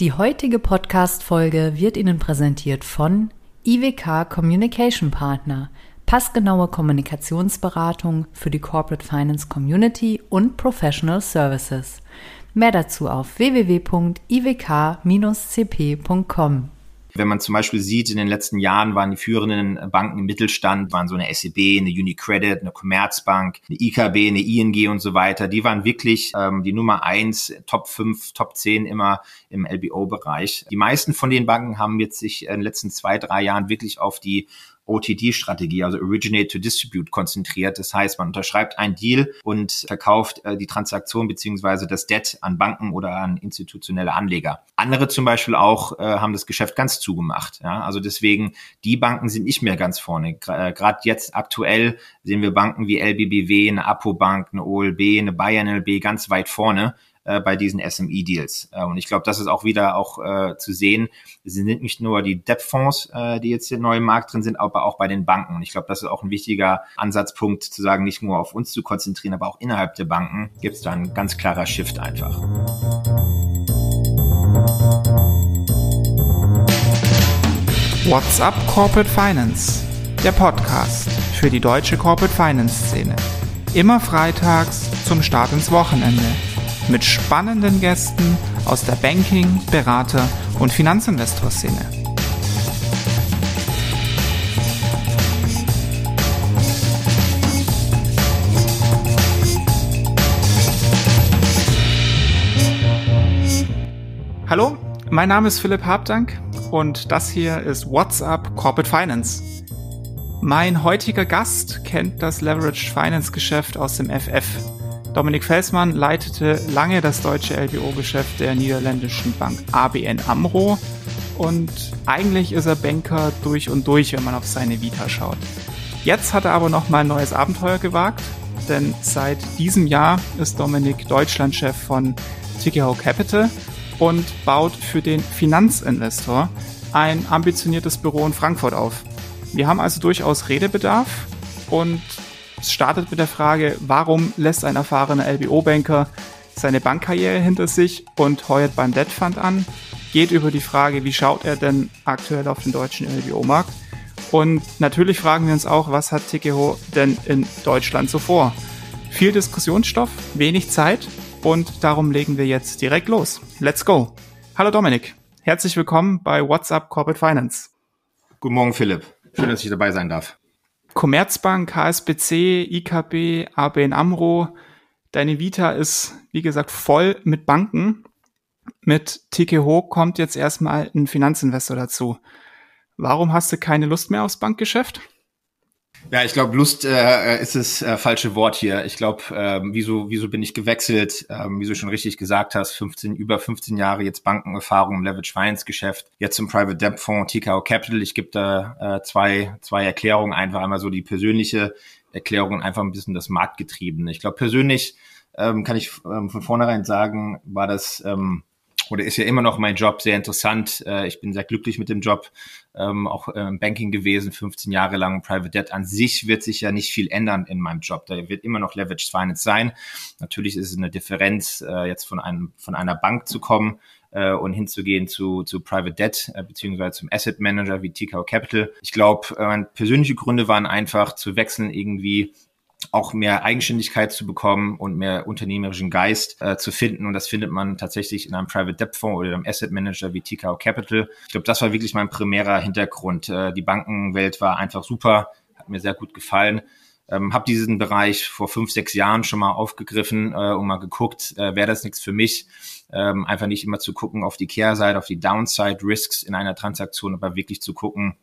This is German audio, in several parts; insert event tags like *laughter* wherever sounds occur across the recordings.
Die heutige Podcast-Folge wird Ihnen präsentiert von IWK Communication Partner, passgenaue Kommunikationsberatung für die Corporate Finance Community und Professional Services. Mehr dazu auf www.iwk-cp.com. Wenn man zum Beispiel sieht, in den letzten Jahren waren die führenden Banken im Mittelstand, waren so eine SEB, eine Unicredit, eine Commerzbank, eine IKB, eine ING und so weiter. Die waren wirklich ähm, die Nummer eins, Top 5, Top 10 immer im LBO-Bereich. Die meisten von den Banken haben jetzt sich in den letzten zwei, drei Jahren wirklich auf die OTD-Strategie, also Originate to Distribute, konzentriert. Das heißt, man unterschreibt einen Deal und verkauft äh, die Transaktion beziehungsweise das Debt an Banken oder an institutionelle Anleger. Andere zum Beispiel auch äh, haben das Geschäft ganz zugemacht. Ja? Also deswegen, die Banken sind nicht mehr ganz vorne. Gerade äh, jetzt aktuell sehen wir Banken wie LBBW, eine Apo-Bank, eine OLB, eine Bayern LB ganz weit vorne äh, bei diesen SME-Deals. Äh, und ich glaube, das ist auch wieder auch äh, zu sehen. Es sind nicht nur die Debt-Fonds, äh, die jetzt im neuen Markt drin sind, aber auch bei den Banken. Und ich glaube, das ist auch ein wichtiger Ansatzpunkt, zu sagen, nicht nur auf uns zu konzentrieren, aber auch innerhalb der Banken gibt es da ein ganz klarer Shift einfach. What's up Corporate Finance? Der Podcast für die deutsche Corporate Finance Szene. Immer freitags zum Start ins Wochenende mit spannenden Gästen aus der Banking-, Berater- und Finanzinvestor-Szene. Hallo, mein Name ist Philipp Habdank und das hier ist WhatsApp Corporate Finance. Mein heutiger Gast kennt das Leveraged Finance Geschäft aus dem FF Dominik Felsmann leitete lange das deutsche LBO-Geschäft der niederländischen Bank ABN AMRO und eigentlich ist er Banker durch und durch, wenn man auf seine Vita schaut. Jetzt hat er aber noch mal ein neues Abenteuer gewagt, denn seit diesem Jahr ist Dominik Deutschlandchef von Tikehau Capital und baut für den Finanzinvestor ein ambitioniertes Büro in Frankfurt auf. Wir haben also durchaus Redebedarf und es startet mit der Frage, warum lässt ein erfahrener LBO-Banker seine Bankkarriere hinter sich und heuert beim Debt Fund an, geht über die Frage, wie schaut er denn aktuell auf den deutschen LBO-Markt und natürlich fragen wir uns auch, was hat Tikeo denn in Deutschland so vor? Viel Diskussionsstoff, wenig Zeit und darum legen wir jetzt direkt los. Let's go! Hallo Dominik, herzlich willkommen bei WhatsApp Corporate Finance. Guten Morgen Philipp, schön, dass ich dabei sein darf. Commerzbank, HSBC, IKB, ABN AMRO. Deine Vita ist, wie gesagt, voll mit Banken. Mit TKH kommt jetzt erstmal ein Finanzinvestor dazu. Warum hast du keine Lust mehr aufs Bankgeschäft? Ja, ich glaube, Lust äh, ist das äh, falsche Wort hier. Ich glaube, ähm, wieso, wieso bin ich gewechselt? Ähm, wie du schon richtig gesagt hast, 15, über 15 Jahre jetzt Bankenerfahrung im Leverage Finance Geschäft, jetzt im Private Debt Fonds TKO Capital. Ich gebe da äh, zwei, zwei Erklärungen. Einfach einmal so die persönliche Erklärung und einfach ein bisschen das Marktgetriebene. Ich glaube, persönlich ähm, kann ich ähm, von vornherein sagen, war das ähm, oder ist ja immer noch mein Job sehr interessant. Äh, ich bin sehr glücklich mit dem Job, ähm, auch im Banking gewesen, 15 Jahre lang. Private Debt an sich wird sich ja nicht viel ändern in meinem Job. Da wird immer noch Leveraged Finance sein. Natürlich ist es eine Differenz, äh, jetzt von einem von einer Bank zu kommen äh, und hinzugehen zu, zu Private Debt äh, beziehungsweise zum Asset Manager wie Tikau Capital. Ich glaube, äh, persönliche Gründe waren einfach zu wechseln irgendwie auch mehr Eigenständigkeit zu bekommen und mehr unternehmerischen Geist äh, zu finden. Und das findet man tatsächlich in einem Private Debt Fonds oder einem Asset Manager wie TKO Capital. Ich glaube, das war wirklich mein primärer Hintergrund. Äh, die Bankenwelt war einfach super, hat mir sehr gut gefallen. Ähm, habe diesen Bereich vor fünf, sechs Jahren schon mal aufgegriffen äh, und mal geguckt, äh, wäre das nichts für mich. Ähm, einfach nicht immer zu gucken auf die Kehrseite, auf die Downside Risks in einer Transaktion, aber wirklich zu gucken,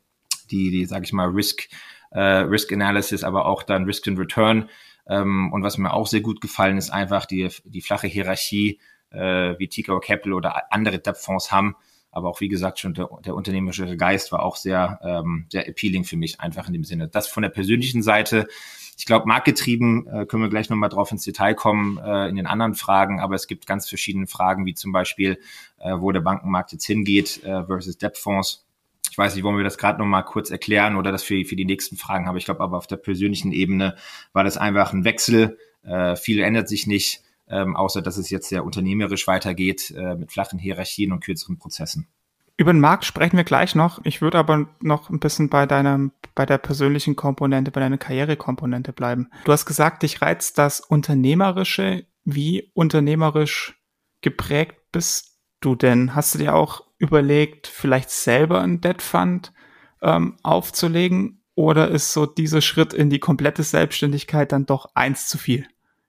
die, die sage ich mal, Risk äh, Risk Analysis, aber auch dann Risk and Return. Ähm, und was mir auch sehr gut gefallen ist, einfach die, die flache Hierarchie, äh, wie Tikau Capital oder andere Debt-Fonds haben. Aber auch, wie gesagt, schon der, der unternehmerische Geist war auch sehr, ähm, sehr appealing für mich, einfach in dem Sinne. Das von der persönlichen Seite. Ich glaube, marktgetrieben äh, können wir gleich nochmal drauf ins Detail kommen äh, in den anderen Fragen, aber es gibt ganz verschiedene Fragen, wie zum Beispiel, äh, wo der Bankenmarkt jetzt hingeht äh, versus Debt-Fonds ich weiß nicht, wollen wir das gerade noch mal kurz erklären oder das für, für die nächsten Fragen haben. Ich glaube, aber auf der persönlichen Ebene war das einfach ein Wechsel. Äh, viel ändert sich nicht. ähm, außer dass es jetzt sehr unternehmerisch weitergeht äh, mit flachen Hierarchien und kürzeren Prozessen. Über den Markt sprechen wir gleich noch. Ich würde aber noch ein bisschen bei deinem, bei der persönlichen Komponente, bei deiner Karrierekomponente bleiben. Du hast gesagt, dich reizt das Unternehmerische. Wie unternehmerisch geprägt bist du denn? Hast du dir auch überlegt, vielleicht selber ein Debt Fund ähm, aufzulegen? Oder ist so dieser Schritt in die komplette Selbstständigkeit dann doch eins zu viel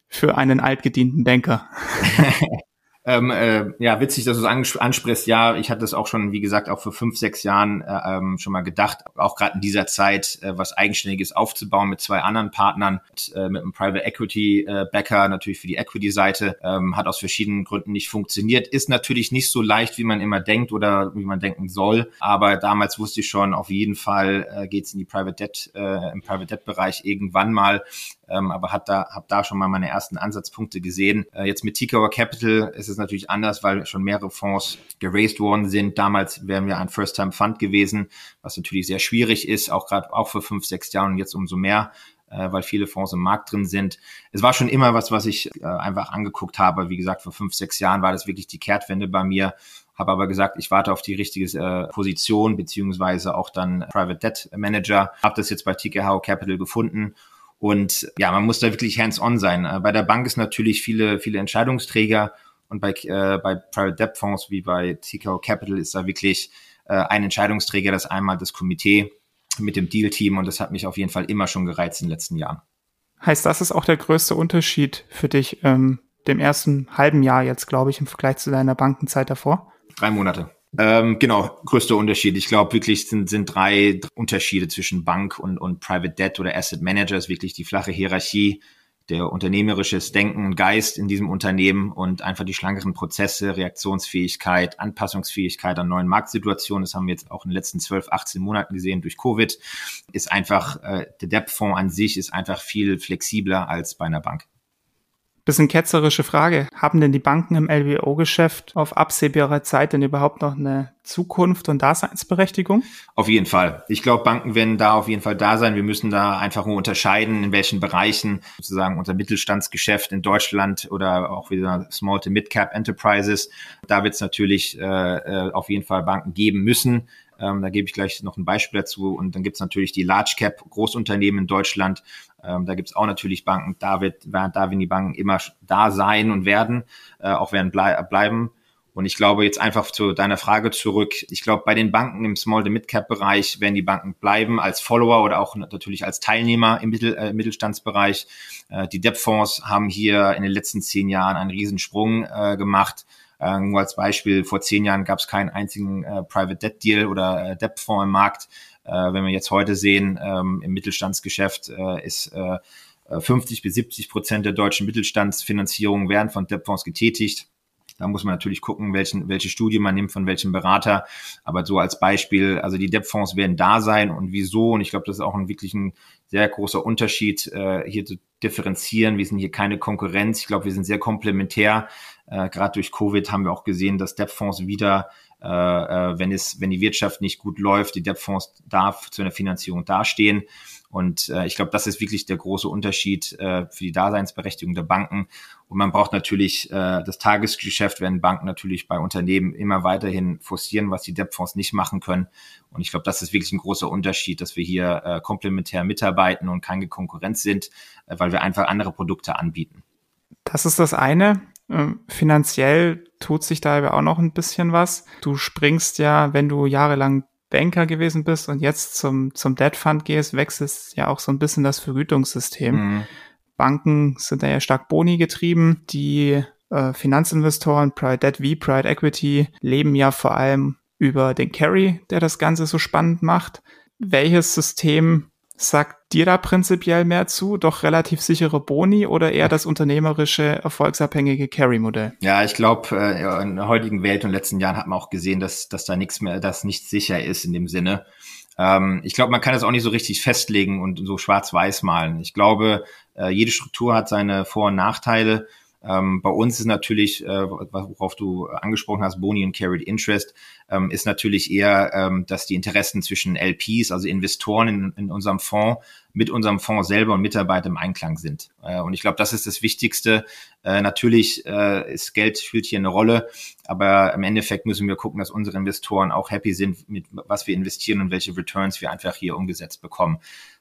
für einen altgedienten Banker? *laughs* Ähm, äh, ja, witzig, dass du es ansprichst. Ja, ich hatte es auch schon, wie gesagt, auch vor fünf, sechs Jahren äh, ähm, schon mal gedacht, auch gerade in dieser Zeit äh, was Eigenständiges aufzubauen mit zwei anderen Partnern, mit, äh, mit einem Private Equity äh, Backer, natürlich für die Equity-Seite, ähm, hat aus verschiedenen Gründen nicht funktioniert. Ist natürlich nicht so leicht, wie man immer denkt oder wie man denken soll. Aber damals wusste ich schon, auf jeden Fall äh, geht es in die Private Debt, im Private Debt-Bereich irgendwann mal ähm, aber hat da, habe da schon mal meine ersten Ansatzpunkte gesehen. Jetzt mit Tikauer Capital ist es natürlich anders, weil schon mehrere Fonds geraced worden sind. Damals wären wir ein First-Time-Fund gewesen, was natürlich sehr schwierig ist, auch gerade auch für fünf, sechs Jahre und jetzt umso mehr äh, weil viele Fonds im Markt drin sind. Es war schon immer was, was ich äh, einfach angeguckt habe. Wie gesagt, vor fünf, sechs Jahren war das wirklich die Kehrtwende bei mir. Habe aber gesagt, ich warte auf die richtige äh, Position beziehungsweise auch dann Private Debt Manager. Habe das jetzt bei TKH Capital gefunden und ja, man muss da wirklich hands-on sein. Äh, bei der Bank ist natürlich viele, viele Entscheidungsträger und bei, äh, bei Private Debt Fonds wie bei TKO Capital ist da wirklich äh, ein Entscheidungsträger, das einmal das Komitee mit dem Deal-Team und das hat mich auf jeden Fall immer schon gereizt in den letzten Jahren. Heißt, das ist auch der größte Unterschied für dich ähm, dem ersten halben Jahr jetzt, glaube ich, im Vergleich zu deiner Bankenzeit davor? Drei Monate. Ähm, genau, größter Unterschied. Ich glaube wirklich sind, sind drei Unterschiede zwischen Bank und, und Private Debt oder Asset Manager. Ist wirklich die flache Hierarchie, der unternehmerisches Denken und Geist in diesem Unternehmen und einfach die schlankeren Prozesse, Reaktionsfähigkeit, Anpassungsfähigkeit an neuen Marktsituationen. Das haben wir jetzt auch in den letzten 12, 18 Monaten gesehen durch Covid. Ist einfach, äh, der Debt-Fonds an sich ist einfach viel flexibler als bei einer Bank. Bisschen ketzerische Frage. Haben denn die Banken im LBO-Geschäft auf absehbare Zeit denn überhaupt noch eine Zukunft und Daseinsberechtigung? Auf jeden Fall. Ich glaube, Banken werden da auf jeden Fall da sein. Wir müssen da einfach nur unterscheiden, in welchen Bereichen sozusagen unser Mittelstandsgeschäft in Deutschland oder auch wieder Small to Mid-Cap Enterprises. Da wird es natürlich äh, äh, auf jeden Fall Banken geben müssen. Ähm, da gebe ich gleich noch ein Beispiel dazu. Und dann gibt es natürlich die Large Cap Großunternehmen in Deutschland, ähm, da gibt es auch natürlich Banken, da wird, da werden die Banken immer da sein und werden, äh, auch werden blei bleiben. Und ich glaube jetzt einfach zu deiner Frage zurück. Ich glaube, bei den Banken im Small- to Mid-Cap-Bereich werden die Banken bleiben als Follower oder auch natürlich als Teilnehmer im Mittel, äh, Mittelstandsbereich. Äh, die Debt-Fonds haben hier in den letzten zehn Jahren einen Riesensprung äh, gemacht. Äh, nur als Beispiel, vor zehn Jahren gab es keinen einzigen äh, Private Debt Deal oder äh, Debt-Fonds im Markt. Äh, wenn wir jetzt heute sehen, ähm, im Mittelstandsgeschäft äh, ist äh, 50 bis 70 Prozent der deutschen Mittelstandsfinanzierung werden von Debtfonds getätigt. Da muss man natürlich gucken, welchen, welche Studie man nimmt, von welchem Berater. Aber so als Beispiel, also die Debtfonds werden da sein und wieso. Und ich glaube, das ist auch ein wirklich ein sehr großer Unterschied, äh, hier zu differenzieren. Wir sind hier keine Konkurrenz. Ich glaube, wir sind sehr komplementär. Äh, Gerade durch Covid haben wir auch gesehen, dass Debtfonds wieder äh, äh, wenn es, wenn die Wirtschaft nicht gut läuft, die Debtfonds darf zu einer Finanzierung dastehen. Und äh, ich glaube, das ist wirklich der große Unterschied äh, für die Daseinsberechtigung der Banken. Und man braucht natürlich äh, das Tagesgeschäft, wenn Banken natürlich bei Unternehmen immer weiterhin forcieren, was die Debtfonds nicht machen können. Und ich glaube, das ist wirklich ein großer Unterschied, dass wir hier äh, komplementär mitarbeiten und keine Konkurrenz sind, äh, weil wir einfach andere Produkte anbieten. Das ist das eine. Ähm, finanziell tut sich da aber auch noch ein bisschen was. Du springst ja, wenn du jahrelang Banker gewesen bist und jetzt zum, zum Debt Fund gehst, wechselst ja auch so ein bisschen das Vergütungssystem. Mhm. Banken sind da ja stark Boni getrieben. Die äh, Finanzinvestoren, Private Debt wie Private Equity, leben ja vor allem über den Carry, der das Ganze so spannend macht. Welches System sagt dir da prinzipiell mehr zu? Doch relativ sichere Boni oder eher das unternehmerische, erfolgsabhängige Carry-Modell? Ja, ich glaube, äh, in der heutigen Welt und letzten Jahren hat man auch gesehen, dass, dass da nichts mehr, dass nichts sicher ist in dem Sinne. Ähm, ich glaube, man kann das auch nicht so richtig festlegen und so schwarz-weiß malen. Ich glaube, äh, jede Struktur hat seine Vor- und Nachteile. Ähm, bei uns ist natürlich, äh, worauf du angesprochen hast, Boni und Carried Interest, ähm, ist natürlich eher, ähm, dass die Interessen zwischen LPs, also Investoren in, in unserem Fonds, mit unserem Fonds selber und Mitarbeiter im Einklang sind. Äh, und ich glaube, das ist das Wichtigste, Äh, natürlich äh, ist Geld spielt hier eine Rolle, aber im Endeffekt müssen wir gucken, dass unsere Investoren auch happy sind mit was wir investieren und welche Returns wir einfach hier umgesetzt bekommen.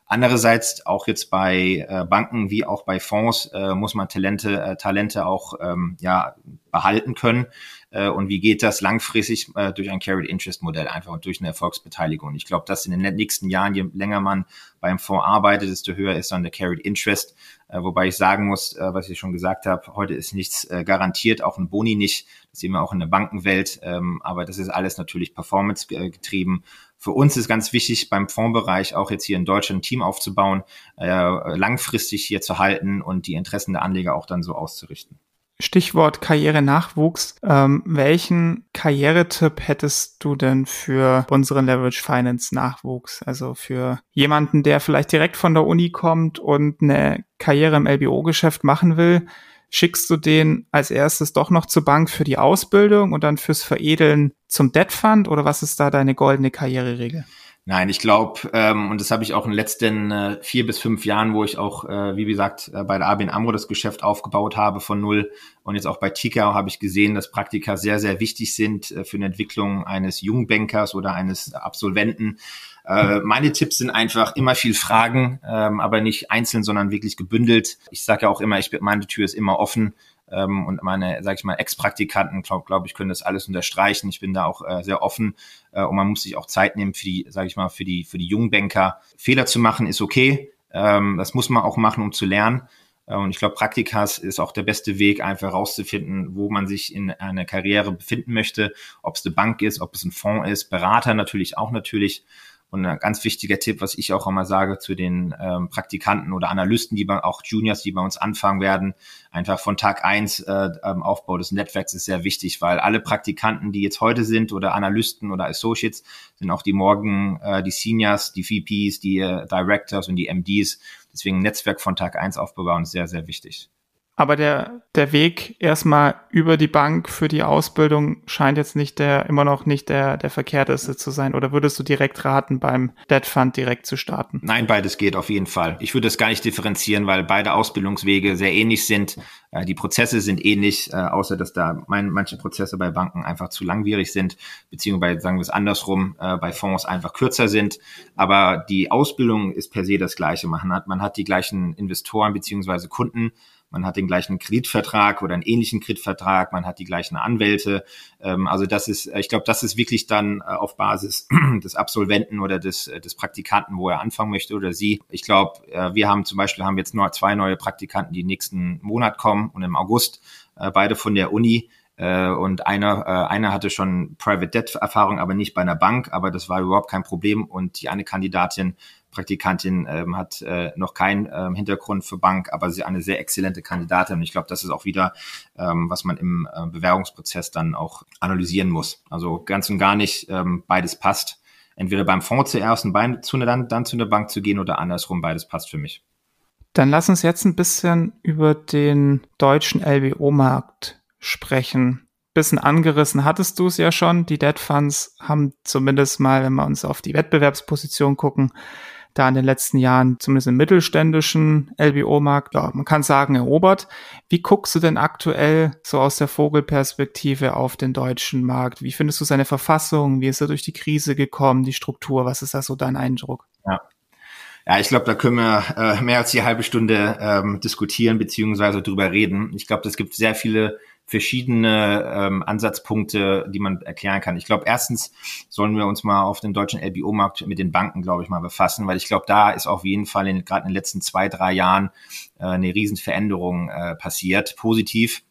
Andererseits auch jetzt bei äh, Banken wie auch bei Fonds äh, muss man Talente, äh, Talente auch ähm, ja, behalten können. Äh, und wie geht das langfristig äh, durch ein Carried Interest Modell einfach und durch eine Erfolgsbeteiligung? Ich glaube, dass in den nächsten Jahren, je länger man beim Fonds arbeitet, desto höher ist dann der Carried Interest. Äh, wobei ich sagen muss, was ich schon gesagt habe, heute ist nichts garantiert, auch ein Boni nicht. Das sehen wir auch in der Bankenwelt. Ähm, aber das ist alles natürlich performance getrieben für uns ist ganz wichtig, beim Fondsbereich auch jetzt hier in Deutschland ein Team aufzubauen, langfristig hier zu halten und die Interessen der Anleger auch dann so auszurichten. Stichwort Karriere-Nachwuchs. Ähm, welchen Karrieretipp hättest du denn für unseren Leverage Finance Nachwuchs? Also für jemanden, der vielleicht direkt von der Uni kommt und eine Karriere im LBO-Geschäft machen will, schickst du den als erstes doch noch zur Bank für die Ausbildung und dann fürs Veredeln zum Debt Fund oder was ist da deine goldene Karriereregel? Nein, ich glaube, ähm, und das habe ich auch in den letzten äh, vier bis fünf Jahren, wo ich auch, äh, wie gesagt, äh, bei der ABN AMRO das Geschäft aufgebaut habe von null und jetzt auch bei Tikau habe ich gesehen, dass Praktika sehr, sehr wichtig sind äh, für eine Entwicklung eines Jungbankers oder eines Absolventen. Äh, meine Tipps sind einfach immer viel Fragen, ähm, aber nicht einzeln, sondern wirklich gebündelt. Ich sage ja auch immer, ich, meine Tür ist immer offen ähm, und meine, sage ich mal, Ex-Praktikanten, glaube glaub ich, können das alles unterstreichen. Ich bin da auch äh, sehr offen äh, und man muss sich auch Zeit nehmen für die, sage ich mal, für die für die jungen Banker. Fehler zu machen ist okay, ähm, das muss man auch machen, um zu lernen. Äh, und ich glaube, Praktikas ist auch der beste Weg, einfach herauszufinden, wo man sich in einer Karriere befinden möchte, ob es eine Bank ist, ob es ein Fonds ist, Berater natürlich auch natürlich. Und ein ganz wichtiger Tipp, was ich auch immer sage zu den ähm, Praktikanten oder Analysten, die bei, auch Juniors, die bei uns anfangen werden, einfach von Tag eins äh, Aufbau des Netzwerks ist sehr wichtig, weil alle Praktikanten, die jetzt heute sind oder Analysten oder Associates, sind auch die morgen äh, die Seniors, die VPs, die äh, Directors und die MDs. Deswegen Netzwerk von Tag eins aufbauen ist sehr, sehr wichtig. Aber der, der Weg erstmal über die Bank für die Ausbildung scheint jetzt nicht der, immer noch nicht der, der verkehrteste zu sein. Oder würdest du direkt raten, beim Debt Fund direkt zu starten? Nein, beides geht auf jeden Fall. Ich würde es gar nicht differenzieren, weil beide Ausbildungswege sehr ähnlich sind. Äh, die Prozesse sind ähnlich, äh, außer dass da mein, manche Prozesse bei Banken einfach zu langwierig sind, beziehungsweise sagen wir es andersrum, äh, bei Fonds einfach kürzer sind. Aber die Ausbildung ist per se das Gleiche. Man hat, man hat die gleichen Investoren beziehungsweise Kunden man hat den gleichen Kreditvertrag oder einen ähnlichen Kreditvertrag, man hat die gleichen Anwälte. Ähm, also das ist, ich glaube, das ist wirklich dann äh, auf Basis *clears throat* des Absolventen oder des, äh, des Praktikanten, wo er anfangen möchte oder sie. Ich glaube, äh, wir haben zum Beispiel haben jetzt nur zwei neue Praktikanten, die nächsten Monat kommen und im August, beide von der Uni. Und einer, einer hatte schon Private Debt Erfahrung, aber nicht bei einer Bank, aber das war überhaupt kein Problem. Und die eine Kandidatin Praktikantin ähm, hat äh, noch keinen ähm, Hintergrund für Bank, aber sie eine sehr exzellente Kandidatin. Und ich glaube, das ist auch wieder, ähm, was man im äh, Bewerbungsprozess dann auch analysieren muss. Also ganz und gar nicht ähm, beides passt. Entweder beim Fonds zuerst und bei, zu, dann, dann zu einer Bank zu gehen oder andersrum, beides passt für mich. Dann lass uns jetzt ein bisschen über den deutschen LBO-Markt sprechen bisschen angerissen hattest du es ja schon. Die Dead Funds haben zumindest mal, wenn wir uns auf die Wettbewerbsposition gucken, da in den letzten Jahren zumindest im mittelständischen LBO-Markt, ja, man kann sagen, erobert. Wie guckst du denn aktuell so aus der Vogelperspektive auf den deutschen Markt? Wie findest du seine Verfassung? Wie ist er durch die Krise gekommen, die Struktur? Was ist da so dein Eindruck? Ja. Ja, ich glaube, da können wir äh, mehr als die halbe Stunde ähm, diskutieren beziehungsweise drüber reden. Ich glaube, es gibt sehr viele verschiedene ähm, Ansatzpunkte, die man erklären kann. Ich glaube, erstens sollen wir uns mal auf den deutschen LBO-Markt mit den Banken, glaube ich, mal befassen, weil ich glaube, da ist auf jeden Fall in, gerade in den letzten zwei, drei Jahren äh, eine Riesenveränderung äh, passiert, positiv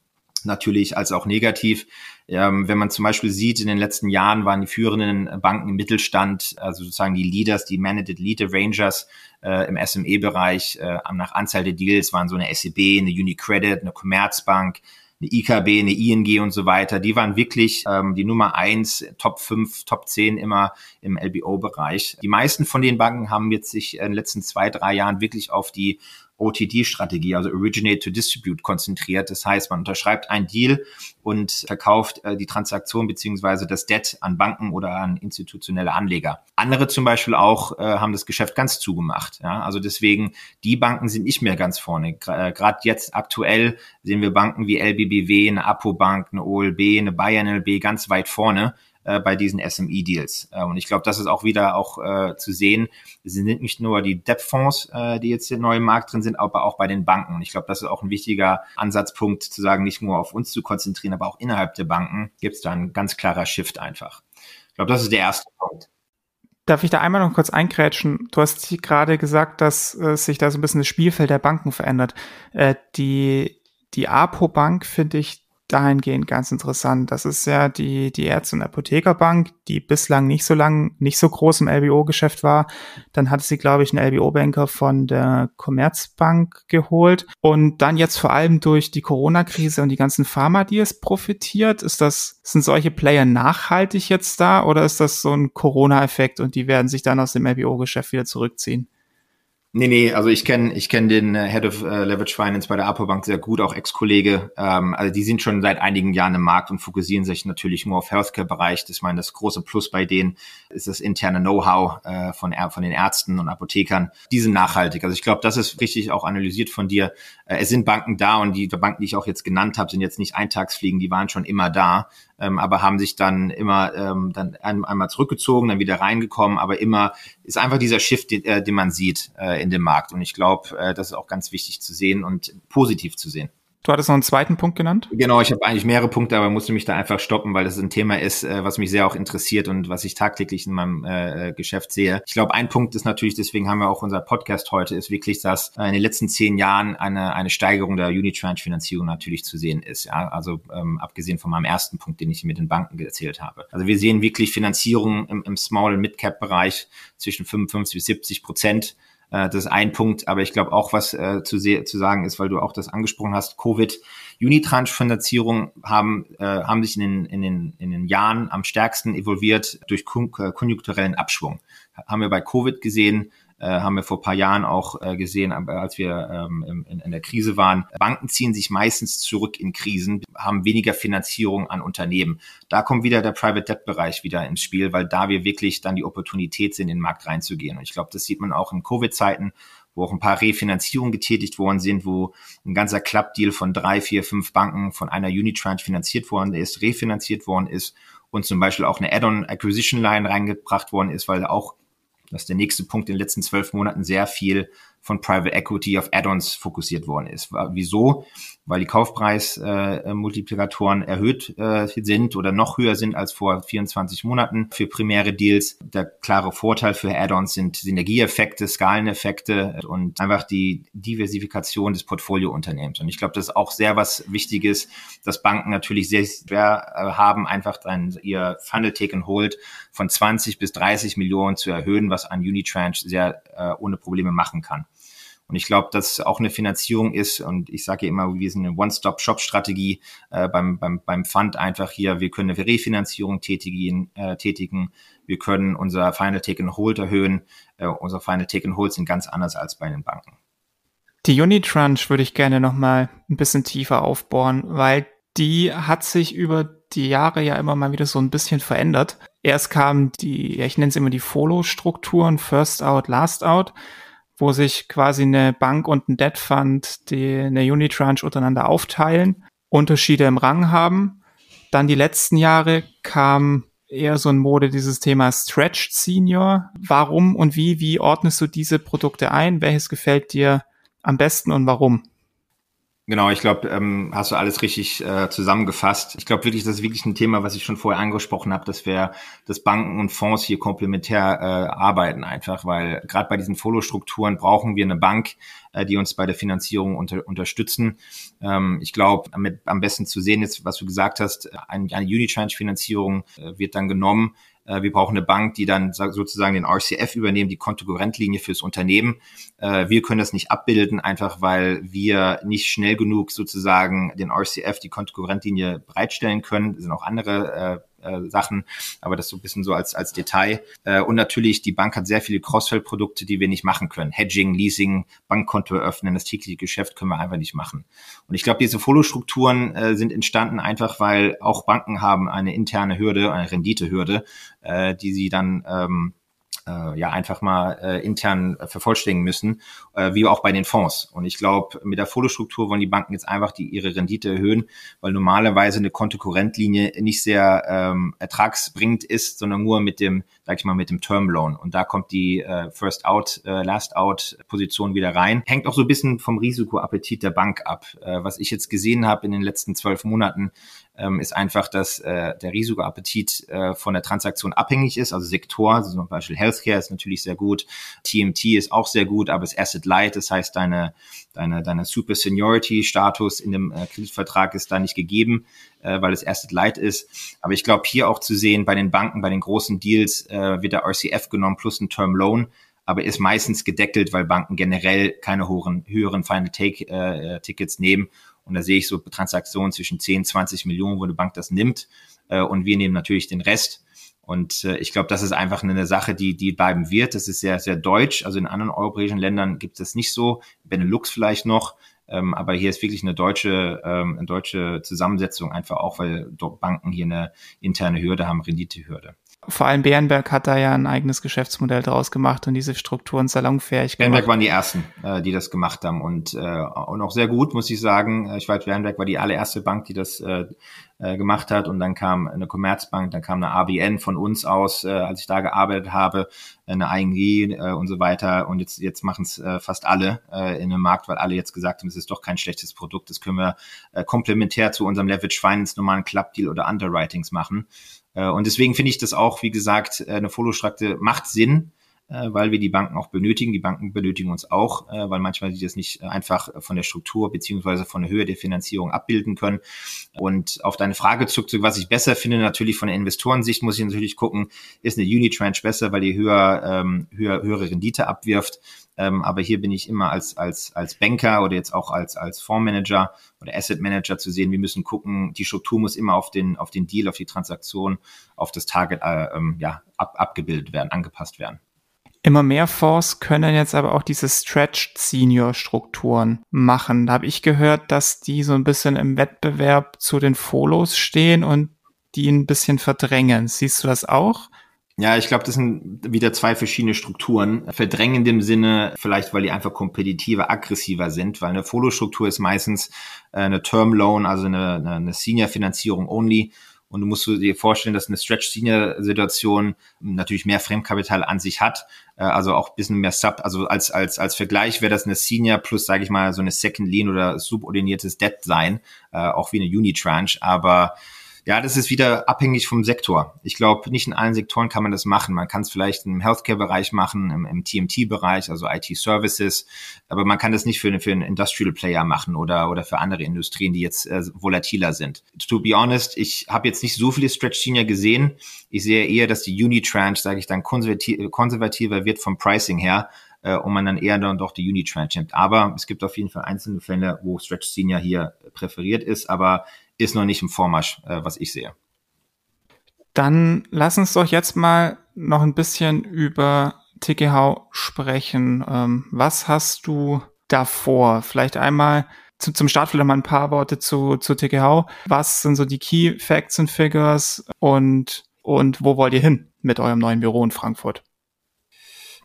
natürlich als auch negativ. Ähm, wenn man zum Beispiel sieht, in den letzten Jahren waren die führenden Banken im Mittelstand, also sozusagen die Leaders, die Managed Leader Rangers äh, im SME-Bereich, äh, nach Anzahl der Deals waren so eine SEB, eine Unicredit, eine Commerzbank, eine IKB, eine ING und so weiter, die waren wirklich ähm, die Nummer eins, Top 5, Top 10 immer im LBO-Bereich. Die meisten von den Banken haben jetzt sich in den letzten zwei, drei Jahren wirklich auf die OTD-Strategie, also Originate to Distribute, konzentriert. Das heißt, man unterschreibt einen Deal und verkauft äh, die Transaktion beziehungsweise das Debt an Banken oder an institutionelle Anleger. Andere zum Beispiel auch äh, haben das Geschäft ganz zugemacht. Ja? Also deswegen, die Banken sind nicht mehr ganz vorne. Gerade äh, jetzt aktuell sehen wir Banken wie LBBW, eine Apo-Bank, eine OLB, eine Bayern LB ganz weit vorne äh, bei diesen SME-Deals. Äh, und ich glaube, das ist auch wieder auch äh, zu sehen. Es sind nicht nur die Debt-Fonds, äh, die jetzt neu im Markt drin sind, aber auch bei den Banken. Und ich glaube, das ist auch ein wichtiger Ansatzpunkt, zu sagen, nicht nur auf uns zu konzentrieren, aber auch innerhalb der Banken gibt es da ein ganz klarer Shift einfach. Ich glaube, das ist der erste Punkt. Darf ich da einmal noch kurz einkrätschen? Du hast gerade gesagt, dass äh, sich da so ein bisschen das Spielfeld der Banken verändert. Äh, die, die APO-Bank finde ich dahingehend ganz interessant. Das ist ja die, die Ärzte- und Apothekerbank, die bislang nicht so lang, nicht so groß im LBO-Geschäft war. Dann hatte sie, glaube ich, einen LBO-Banker von der Commerzbank geholt und dann jetzt vor allem durch die Corona-Krise und die ganzen Pharma-Deals profitiert. Ist das, sind solche Player nachhaltig jetzt da oder ist das so ein Corona-Effekt und die werden sich dann aus dem LBO-Geschäft wieder zurückziehen? Nee, nee, also ich kenne ich kenn den äh, Head of äh, Leverage Finance bei der Apo Bank sehr gut, auch Ex-Kollege. Ähm, also die sind schon seit einigen Jahren im Markt und fokussieren sich natürlich nur auf Healthcare-Bereich. Das meine, das große Plus bei denen ist das interne Know-how äh, von, von den Ärzten und Apothekern. Die sind nachhaltig. Also ich glaube, das ist richtig auch analysiert von dir. Äh, es sind Banken da und die Banken, die ich auch jetzt genannt habe, sind jetzt nicht Eintagsfliegen, die waren schon immer da ähm, aber haben sich dann immer ähm, dann ein, einmal zurückgezogen, dann wieder reingekommen, aber immer ist einfach dieser Shift, den, äh, den man sieht äh, in dem Markt. Und ich glaube, äh, das ist auch ganz wichtig zu sehen und positiv zu sehen. Du hattest noch einen zweiten Punkt genannt? Genau, ich habe eigentlich mehrere Punkte, aber musste mich da einfach stoppen, weil das ein Thema ist, äh, was mich sehr auch interessiert und was ich tagtäglich in meinem äh, Geschäft sehe. Ich glaube, ein Punkt ist natürlich, deswegen haben wir auch unser Podcast heute, ist wirklich, dass äh, in den letzten zehn Jahren eine, eine Steigerung der Unitranche-Finanzierung natürlich zu sehen ist. Ja? Also ähm, abgesehen von meinem ersten Punkt, den ich mit den Banken erzählt habe. Also wir sehen wirklich Finanzierung im, im Small- und Mid-Cap-Bereich zwischen 55 bis 70 Prozent äh, das ist ein Punkt, aber ich glaube auch, was äh, zu, zu sagen ist, weil du auch das angesprochen hast, Covid, Unitranche-Finanzierung haben, äh, haben sich in den, in, den, in den Jahren am stärksten evolviert durch äh, konjunkturellen Abschwung. Haben wir bei Covid gesehen, haben wir vor paar Jahren auch äh, gesehen, als wir ähm, in, in, der Krise waren. Banken ziehen sich meistens zurück in Krisen, haben weniger Finanzierung an Unternehmen. Da kommt wieder der Private Debt Bereich wieder ins Spiel, weil da wir wirklich dann die Opportunität sind, in den Markt reinzugehen. Und ich glaube, das sieht man auch in Covid-Zeiten wo auch ein paar Refinanzierungen getätigt worden sind, wo ein ganzer Club-Deal von drei, vier, fünf Banken von einer Unitranche finanziert worden ist, refinanziert worden ist und zum Beispiel auch eine Add-on Acquisition Line reingebracht worden ist, weil auch das ist der nächste Punkt in den letzten zwölf Monaten sehr viel von Private Equity auf Add-ons fokussiert worden ist. Wieso? Weil die Kaufpreismultiplikatoren äh, erhöht äh, sind oder noch höher sind als vor 24 Monaten für primäre Deals. Der klare Vorteil für Add-ons sind Synergieeffekte, Skaleneffekte und einfach die Diversifikation des Portfoliounternehmens. Und ich glaube, das ist auch sehr was Wichtiges, dass Banken natürlich sehr schwer äh, haben, einfach dann ihr Funnel Take and Hold von 20 bis 30 Millionen zu erhöhen, was ein Unitranche sehr äh, ohne Probleme machen kann. Und ich glaube, dass auch eine Finanzierung ist, und ich sage ja immer, wir sind eine One-Stop-Shop-Strategie äh, beim, beim, beim Fund einfach hier, wir können eine Refinanzierung tätigen, äh, tätigen, wir können unser Final Take and Hold erhöhen, äh, unser Final Take and Hold sind ganz anders als bei den Banken. Die Unitranche würde ich gerne nochmal ein bisschen tiefer aufbohren, weil die hat sich über die Jahre ja immer mal wieder so ein bisschen verändert. Erst kamen die, ich nenne es immer die Follow-Strukturen, First Out, Last Out wo sich quasi eine Bank und ein Debt Fund die eine Unitranche untereinander aufteilen, Unterschiede im Rang haben. Dann die letzten Jahre kam eher so ein Mode dieses Thema Stretched Senior. Warum und wie, wie ordnest du diese Produkte ein? Welches gefällt dir am besten und warum? Genau, ich glaube, ähm, hast du alles richtig äh, zusammengefasst. Ich glaube wirklich, das ist wirklich ein Thema, was ich schon vorher angesprochen habe, dass wir, dass Banken und Fonds hier komplementär äh, arbeiten einfach, weil gerade bei diesen Follow-Strukturen brauchen wir eine Bank, äh, die uns bei der Finanzierung unter, unterstützen. Ähm, ich glaube, am besten zu sehen ist, was du gesagt hast, eine, eine Unitranche-Finanzierung äh, wird dann genommen äh, wir brauchen eine Bank, die dann sozusagen den RCF übernehmen, die Kontokorrentlinie fürs Unternehmen. Äh, wir können das nicht abbilden, einfach weil wir nicht schnell genug sozusagen den RCF, die Kontokorrentlinie bereitstellen können. Es sind auch andere äh, Sachen, aber das so ein bisschen so als, als Detail. Äh, und natürlich, die Bank hat sehr viele Crossfell-Produkte, die wir nicht machen können. Hedging, Leasing, Bankkonto öffnen, das tägliche Geschäft können wir einfach nicht machen. Und ich glaube, diese Follow-Strukturen äh, sind entstanden einfach, weil auch Banken haben eine interne Hürde, eine Renditehürde, äh, die sie dann ähm, äh, ja einfach mal äh, intern vervollständigen müssen, äh, wie auch bei den Fonds. Und ich glaube, mit der Follow-Struktur wollen die Banken jetzt einfach die, ihre Rendite erhöhen, weil normalerweise eine Kontokorrentlinie nicht sehr ähm, ertragsbringend ist, sondern nur mit dem, sag ich mal, mit dem Term Loan. Und da kommt die äh, First Out, äh, Last Out Position wieder rein. Hängt auch so ein bisschen vom Risikoappetit der Bank ab. Äh, was ich jetzt gesehen habe in den letzten zwölf Monaten, ähm, ist einfach, dass äh, der Risikoappetit äh, von der Transaktion abhängig ist. Also Sektor, also zum Beispiel Healthcare ist natürlich sehr gut, TMT ist auch sehr gut, aber es Asset Light, das heißt, deine, deine, deine Super Seniority Status in dem äh, Kreditvertrag ist da nicht gegeben, äh, weil es Asset Light ist. Aber ich glaube, hier auch zu sehen, bei den Banken, bei den großen Deals äh, wird der RCF genommen plus ein Term Loan aber ist meistens gedeckelt, weil Banken generell keine hohen, höheren Final Take äh, Tickets nehmen und da sehe ich so Transaktionen zwischen 10, 20 Millionen, wo eine Bank das nimmt. Äh, und wir nehmen natürlich den Rest. Und äh, ich glaube, das ist einfach eine Sache, die, die bleiben wird. Das ist sehr, sehr deutsch. Also in anderen europäischen Ländern gibt es das nicht so. Benelux vielleicht noch. Ähm, aber hier ist wirklich eine deutsche, ähm, eine deutsche Zusammensetzung, einfach auch, weil Banken hier eine interne Hürde haben, Renditehürde. Vor allem Bärenberg hat da ja ein eigenes Geschäftsmodell draus gemacht und diese Strukturen salonfähig gemacht. Bärenberg waren die ersten, äh, die das gemacht haben und, äh, und auch sehr gut, muss ich sagen. Äh, ich weiß, Bärenberg war die allererste Bank, die das äh, äh, gemacht hat und dann kam eine Commerzbank, dann kam eine ABN von uns aus, äh, als ich da gearbeitet habe, eine ING äh, und so weiter und jetzt, jetzt machen es äh, fast alle äh, in einem Markt, weil alle jetzt gesagt haben, es ist doch kein schlechtes Produkt, das können wir äh, komplementär zu unserem Leverage Finance normalen Club Deal oder Underwritings machen. Äh, und deswegen finde ich das auch, wie gesagt, äh, eine Follow-Strakte macht Sinn, äh, weil wir die Banken auch benötigen. Die Banken benötigen uns auch, weil manchmal sie das nicht einfach von der Struktur beziehungsweise von der Höhe der Finanzierung abbilden können. Und auf deine Frage zurück, was ich besser finde, natürlich von der Investorensicht muss ich natürlich gucken, ist eine Unitranche besser, weil die höher, ähm, höher, höhere Rendite abwirft. Ähm, aber hier bin ich immer als, als, als Banker oder jetzt auch als, als Fondsmanager oder Asset Manager zu sehen. Wir müssen gucken, die Struktur muss immer auf den, auf den Deal, auf die Transaktion, auf das Target äh, ähm, ja, ab, abgebildet werden, angepasst werden. Immer mehr Fonds können jetzt aber auch diese Stretched Senior Strukturen machen. Da habe ich gehört, dass die so ein bisschen im Wettbewerb zu den Folos stehen und die ein bisschen verdrängen. Siehst du das auch? Ja, ich glaube, das sind wieder zwei verschiedene Strukturen. Verdrängen in dem Sinne, vielleicht weil die einfach kompetitiver, aggressiver sind, weil eine Follow-Struktur ist meistens äh, eine Term Loan, also eine, eine Senior-Finanzierung only. Und du musst dir vorstellen, dass eine Stretch-Senior-Situation natürlich mehr Fremdkapital an sich hat, äh, also auch bisschen mehr Sub. Also als, als, als Vergleich wäre das eine Senior plus, sage ich mal, so eine Second Lean oder subordiniertes Debt sein, äh, auch wie eine Unitranche. Aber ja, das ist wieder abhängig vom Sektor. Ich glaube, nicht in allen Sektoren kann man das machen. Man kann es vielleicht im Healthcare-Bereich machen, im, im TMT-Bereich, also IT-Services, aber man kann das nicht für, für einen Industrial Player machen oder, oder für andere Industrien, die jetzt äh, volatiler sind. To be honest, ich habe jetzt nicht so viele Stretch Senior gesehen. Ich sehe eher, dass die Unitranche, sage ich dann, konservativ, konservativer wird vom Pricing her äh, und man dann eher dann doch die Unitranche nimmt. Aber es gibt auf jeden Fall einzelne Fälle, wo Stretch Senior hier präferiert ist, aber ist noch nicht im Vormarsch, äh, was ich sehe. Dann lass uns doch jetzt mal noch ein bisschen über TKH sprechen. Ähm, was hast du davor? Vielleicht einmal zu, zum Start vielleicht mal ein paar Worte zu, zu TKH. Was sind so die Key Facts and Figures und, und wo wollt ihr hin mit eurem neuen Büro in Frankfurt?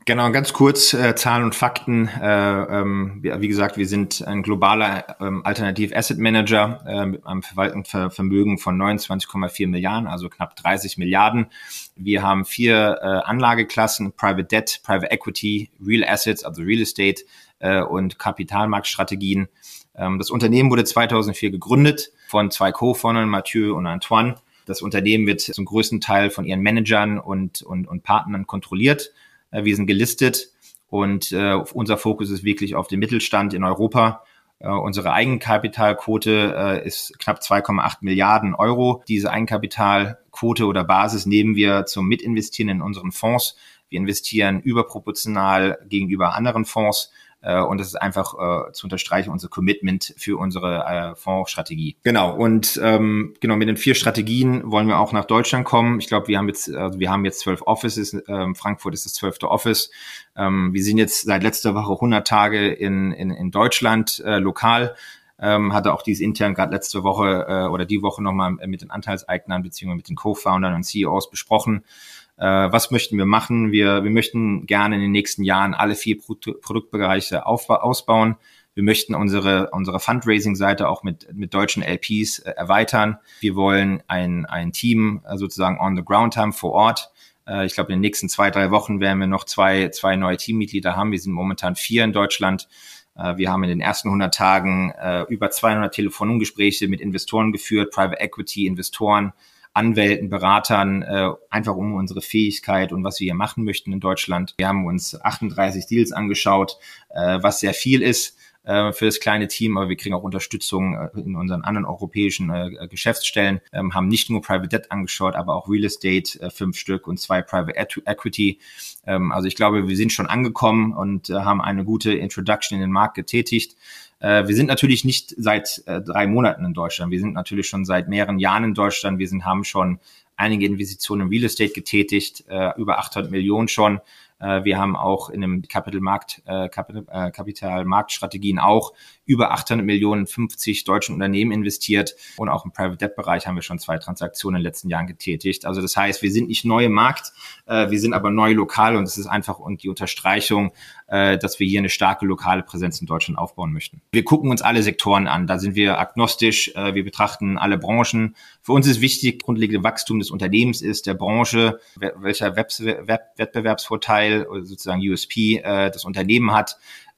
Genau, ganz kurz äh, Zahlen und Fakten. Äh, ähm, wie, wie, gesagt, wir sind ein globaler ähm, Alternativ Asset Manager äh, mit einem Verwaltungsvermögen von 29,4 Milliarden, also knapp 30 Milliarden. Wir haben vier äh, Anlageklassen, Private Debt, Private Equity, Real Assets, also Real Estate äh, und Kapitalmarktstrategien. Ähm, das Unternehmen wurde 2004 gegründet von zwei Co-Foundern, Mathieu und Antoine. Das Unternehmen wird zum größten Teil von ihren Managern und, und, und Partnern kontrolliert wir sind gelistet und äh, unser Fokus ist wirklich auf den Mittelstand in Europa. Uh, unsere Eigenkapitalquote ist knapp 2,8 Milliarden Euro. Diese Eigenkapitalquote oder Basis nehmen wir zum Mitinvestieren in unseren Fonds. Wir investieren überproportional gegenüber anderen Fonds Äh, und das ist einfach äh, zu unterstreichen unser Commitment für unsere äh, Fondsstrategie. Genau. Und ähm, genau mit den vier Strategien wollen wir auch nach Deutschland kommen. Ich glaube, wir haben jetzt also wir haben jetzt zwölf Offices. Ähm, Frankfurt ist das zwölfte Office. Ähm, wir sind jetzt seit letzter Woche 100 Tage in in, in Deutschland äh, lokal. Ähm, hatte auch dies intern gerade letzte Woche äh, oder die Woche nochmal mit den Anteilseignern beziehungsweise mit den Co-Foundern und CEOs besprochen äh, was möchten wir machen? Wir, wir möchten gerne in den nächsten Jahren alle vier Pro Produktbereiche ausbauen. Wir möchten unsere, unsere Fundraising-Seite auch mit, mit deutschen LPs äh, erweitern. Wir wollen ein, ein Team äh, sozusagen on the ground haben vor Ort. Äh, ich glaube, in den nächsten zwei, drei Wochen werden wir noch zwei, zwei neue Teammitglieder haben. Wir sind momentan vier in Deutschland. Äh, wir haben in den ersten 100 Tagen äh, über 200 Telefongespräche mit Investoren geführt, Private Equity Investoren, Anwälten, Beratern, äh, einfach um unsere Fähigkeit und was wir hier machen möchten in Deutschland. Wir haben uns 38 Deals angeschaut, äh, was sehr viel ist äh, für das kleine Team, aber wir kriegen auch Unterstützung äh, in unseren anderen europäischen äh, Geschäftsstellen, ähm, haben nicht nur Private Debt angeschaut, aber auch Real Estate, äh, fünf Stück und zwei Private Equity. Ähm, also ich glaube, wir sind schon angekommen und äh, haben eine gute Introduction in den Markt getätigt. Äh, wir sind natürlich nicht seit äh, drei Monaten in Deutschland. Wir sind natürlich schon seit mehreren Jahren in Deutschland. Wir sind, haben schon einige Investitionen im Real Estate getätigt, äh, über 800 Millionen schon. Äh, wir haben auch in einem Kapitalmarkt, äh, äh, Kapitalmarktstrategien auch über 800 Millionen 50 deutschen Unternehmen investiert und auch im Private Debt Bereich haben wir schon zwei Transaktionen in den letzten Jahren getätigt. Also das heißt, wir sind nicht neu im Markt, äh, wir sind aber neu lokal und es ist einfach und die Unterstreichung, äh, dass wir hier eine starke lokale Präsenz in Deutschland aufbauen möchten. Wir gucken uns alle Sektoren an, da sind wir agnostisch, äh, wir betrachten alle Branchen. Für uns ist wichtig, grundlegende Wachstum des Unternehmens ist der Branche, welcher Wettbewerbsvorteil Teil, sozusagen USP, äh, das Unternehmen hat.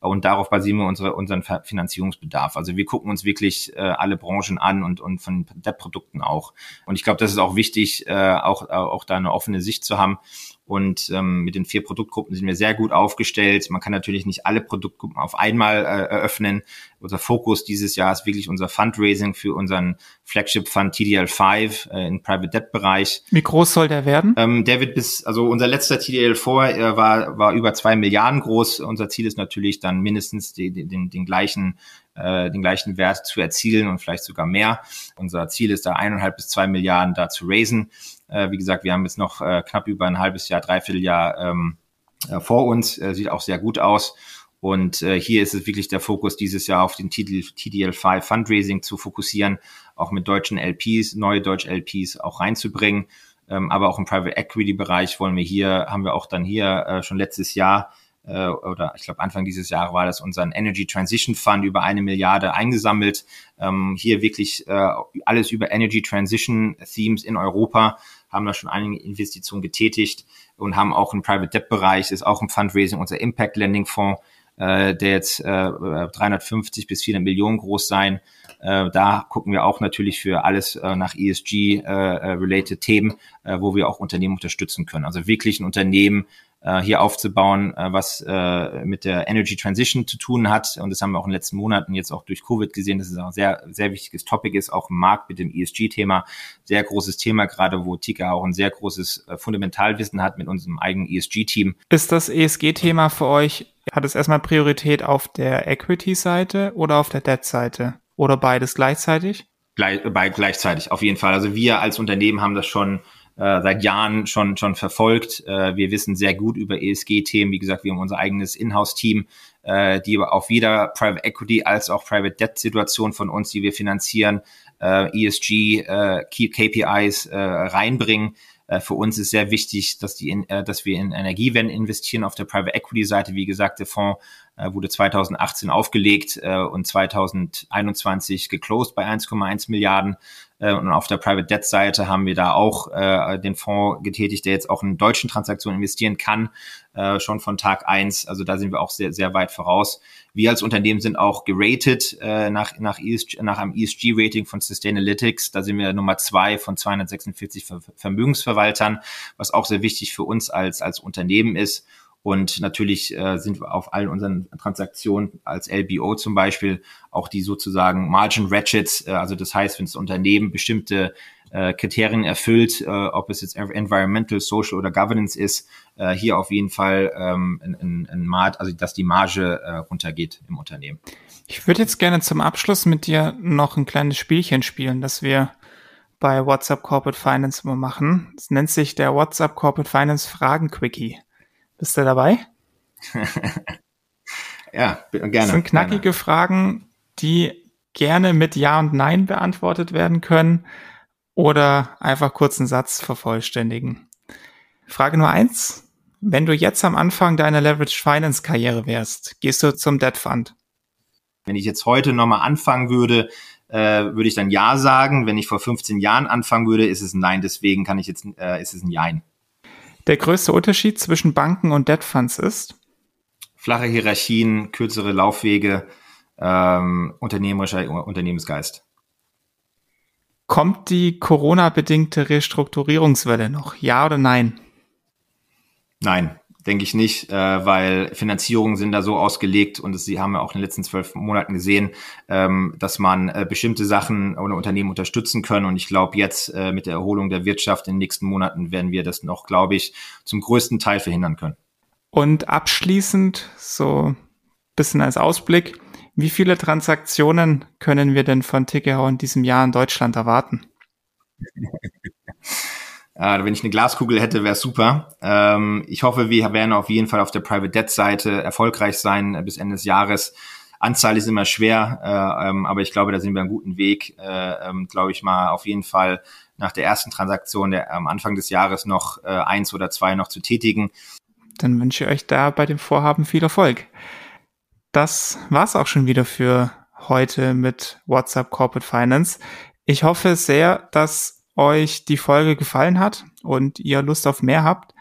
Und darauf basieren wir unsere, unseren Finanzierungsbedarf. Also wir gucken uns wirklich äh, alle Branchen an und, und von Debt-Produkten auch. Und ich glaube, das ist auch wichtig, äh, auch, auch da eine offene Sicht zu haben. Und ähm, mit den vier Produktgruppen sind wir sehr gut aufgestellt. Man kann natürlich nicht alle Produktgruppen auf einmal äh, eröffnen. Unser Fokus dieses Jahr ist wirklich unser Fundraising für unseren Flagship Fund TDL5 äh, im Private Debt Bereich. Wie groß soll der werden? Ähm, der wird bis, also unser letzter TDL4 äh, war, war über zwei Milliarden groß. Unser Ziel ist natürlich dann mindestens die, die, den, den gleichen äh, den gleichen Wert zu erzielen und vielleicht sogar mehr. Unser Ziel ist da eineinhalb bis zwei Milliarden da zu raisen. Äh, wie gesagt, wir haben jetzt noch äh, knapp über ein halbes Jahr, dreiviertel Jahr ähm, äh, vor uns. Sieht auch sehr gut aus. Und hier ist es wirklich der Fokus dieses Jahr auf den Titel TDL5 Fundraising zu fokussieren, auch mit deutschen LPs, neue deutsche LPs auch reinzubringen. Ähm, aber auch im Private Equity Bereich wollen wir hier, haben wir auch dann hier schon letztes Jahr äh, oder ich glaube Anfang dieses Jahres war das unseren Energy Transition Fund über eine Milliarde eingesammelt. Ähm, hier wirklich äh, alles über Energy Transition Themes in Europa haben da schon einige Investitionen getätigt und haben auch im Private Debt Bereich, ist auch im Fundraising unser Impact Lending Fonds, äh, der jetzt äh, 350 bis 400 Millionen groß sein. Äh, da gucken wir auch natürlich für alles äh, nach ESG-related äh, Themen, äh, wo wir auch Unternehmen unterstützen können. Also wirklich ein Unternehmen, äh, hier aufzubauen, äh, was äh, mit der Energy Transition zu tun hat. Und das haben wir auch in den letzten Monaten jetzt auch durch Covid gesehen, dass es auch ein sehr, sehr wichtiges Topic ist, auch im Markt mit dem ESG-Thema. Sehr großes Thema, gerade wo Tika auch ein sehr großes äh, Fundamentalwissen hat mit unserem eigenen ESG-Team. Ist das ESG-Thema für euch, hat es erstmal Priorität auf der Equity-Seite oder auf der Debt-Seite? Oder beides gleichzeitig? Gleich, bei, gleichzeitig, auf jeden Fall. Also wir als Unternehmen haben das schon äh, seit Jahren schon, schon verfolgt. Äh, wir wissen sehr gut über ESG-Themen. Wie gesagt, wir haben unser eigenes Inhouse-Team, äh, die auf jeder Private Equity als auch Private Debt-Situation von uns, die wir finanzieren, äh, ESG, äh, KPIs äh, reinbringen. Äh, für uns ist sehr wichtig, dass, die äh, dass wir in Energiewende investieren auf der Private Equity Seite. Wie gesagt, der Fonds äh, wurde 2018 aufgelegt und 2021 geclosed bei 1,1 Milliarden. Äh, und auf der Private Debt Seite haben wir da auch äh, den Fonds getätigt, der jetzt auch in deutschen Transaktionen investieren kann, äh, schon von Tag eins. Also da sind wir auch sehr, sehr weit voraus. Wir als Unternehmen sind auch geratet äh, nach, nach, ESG, nach einem ESG-Rating von Sustainalytics. Da sind wir Nummer zwei von 246 Ver Vermögensverwaltern, was auch sehr wichtig für uns als, als Unternehmen ist. Und natürlich äh, sind wir auf allen unseren Transaktionen als LBO zum Beispiel auch die sozusagen Margin Ratchets, äh, also das heißt, wenn das Unternehmen bestimmte äh, Kriterien erfüllt, äh, ob es jetzt Environmental, Social oder Governance ist, äh, hier auf jeden Fall ähm, ein, ein, Markt, also dass die Marge äh, runtergeht im Unternehmen. Ich würde jetzt gerne zum Abschluss mit dir noch ein kleines Spielchen spielen, das wir bei WhatsApp Corporate Finance immer machen. Es nennt sich der WhatsApp Corporate Finance Fragen Quickie. Bist du dabei? *laughs* ja, gerne. Das sind knackige gerne. Fragen, die gerne mit Ja und Nein beantwortet werden können oder einfach kurz einen Satz vervollständigen. Frage Nummer eins. Wenn du jetzt am Anfang deiner Leverage Finance Karriere wärst, gehst du zum Debt Fund? Wenn ich jetzt heute nochmal anfangen würde, äh, würde ich dann Ja sagen. Wenn ich vor 15 Jahren anfangen würde, ist es ein Nein. Deswegen kann ich jetzt, äh, ist es ein Jein. Der größte Unterschied zwischen Banken und Debt Funds ist? Flache Hierarchien, kürzere Laufwege, ähm, unternehmerischer Unternehmensgeist. Kommt die Corona-bedingte Restrukturierungswelle noch? Ja oder nein? Nein, denke ich nicht, äh, weil Finanzierungen sind da so ausgelegt und Sie haben ja auch in den letzten zwölf Monaten gesehen, ähm, dass man äh, bestimmte Sachen oder Unternehmen unterstützen können. Und ich glaube, jetzt äh, mit der Erholung der Wirtschaft in den nächsten Monaten werden wir das noch, glaube ich, zum größten Teil verhindern können. Und abschließend, so bisschen als Ausblick, wie viele Transaktionen können wir denn von Tickehau in diesem Jahr in Deutschland erwarten? *laughs* Äh, wenn ich eine Glaskugel hätte, wäre super. Ähm, ich hoffe, wir werden auf jeden Fall auf der Private Debt Seite erfolgreich sein äh, bis Ende des Jahres. Anzahl ist immer schwer, äh, ähm, aber ich glaube, da sind wir einen guten Weg, äh, ähm, glaube ich mal, auf jeden Fall nach der ersten Transaktion der, am Anfang des Jahres noch äh, eins oder zwei noch zu tätigen. Dann wünsche ich euch da bei dem Vorhaben viel Erfolg. Das war's auch schon wieder für heute mit WhatsApp Corporate Finance. Ich hoffe sehr, dass euch die Folge gefallen hat und ihr Lust auf mehr habt.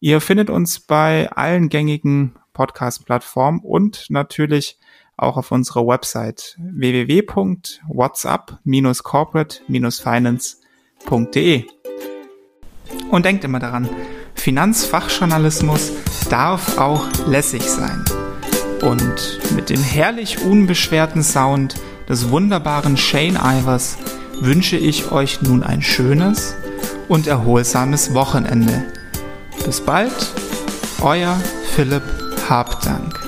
Ihr findet uns bei allen gängigen Podcast-Plattformen und natürlich auch auf unserer Website www.whatsapp-corporate-finance.de. Und denkt immer daran, Finanzfachjournalismus darf auch lässig sein. Und mit dem herrlich unbeschwerten Sound des wunderbaren Shane Ivers wünsche ich euch nun ein schönes und erholsames Wochenende. Bis bald, euer Philipp Habdank.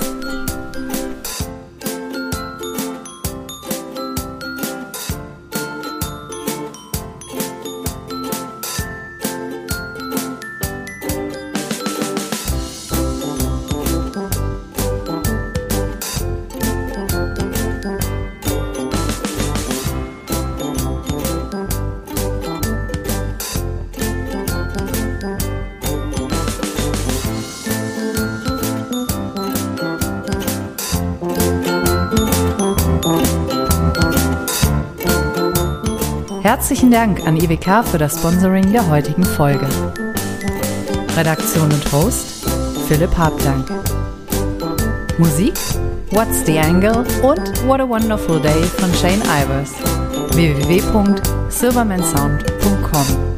Herzlichen Dank an IWK für das Sponsoring der heutigen Folge. Redaktion und Host Philipp Habdank. Musik What's the Angle und What a Wonderful Day von Shane Ivers. www.silvermansound.com